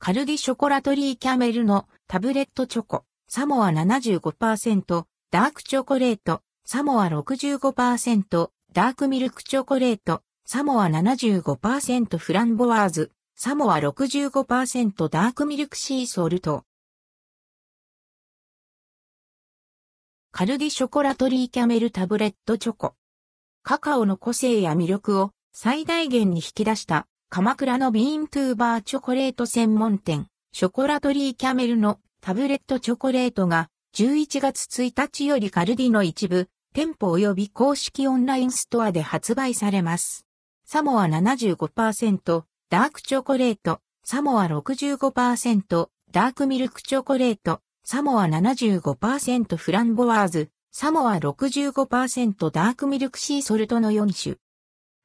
カルディショコラトリーキャメルのタブレットチョコ、サモア75%、ダークチョコレート、サモア65%、ダークミルクチョコレート、サモア75%フランボワーズ、サモア65%ダークミルクシーソルト。カルディショコラトリーキャメルタブレットチョコ。カカオの個性や魅力を最大限に引き出した鎌倉のビーントゥーバーチョコレート専門店、ショコラトリーキャメルのタブレットチョコレートが11月1日よりカルディの一部、店舗及び公式オンラインストアで発売されます。サモア75%、ダークチョコレート、サモア65%、ダークミルクチョコレート、サモア75%フランボワーズ、サモア65%ダークミルクシーソルトの4種。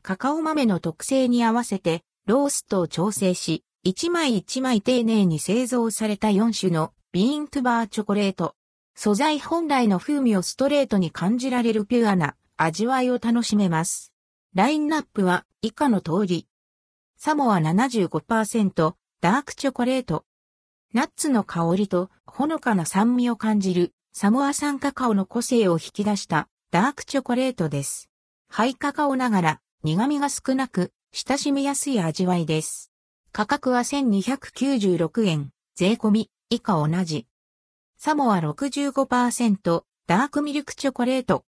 カカオ豆の特性に合わせて、ローストを調整し、一枚一枚丁寧に製造された4種のビーントゥバーチョコレート。素材本来の風味をストレートに感じられるピュアな味わいを楽しめます。ラインナップは以下の通り。サモア75%、ダークチョコレート。ナッツの香りとほのかな酸味を感じるサモア産カカオの個性を引き出したダークチョコレートです。ハイカカオながら苦味が少なく親しみやすい味わいです。価格は1296円、税込み以下同じ。サモア65%、ダークミルクチョコレート。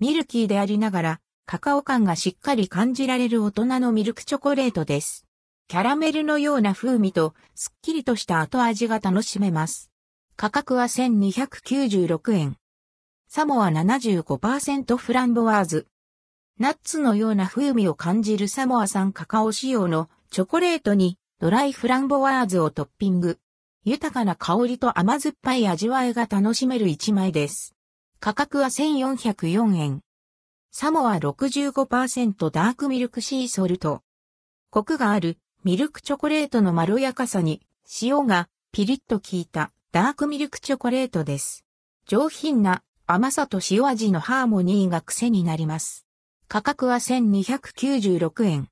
ミルキーでありながら、カカオ感がしっかり感じられる大人のミルクチョコレートです。キャラメルのような風味と、すっきりとした後味が楽しめます。価格は1296円。サモア75%フランボワーズ。ナッツのような風味を感じるサモア産カカオ仕様のチョコレートにドライフランボワーズをトッピング。豊かな香りと甘酸っぱい味わいが楽しめる一枚です。価格は1404円。サモア65%ダークミルクシーソルト。コクがあるミルクチョコレートのまろやかさに塩がピリッと効いたダークミルクチョコレートです。上品な甘さと塩味のハーモニーが癖になります。価格は1296円。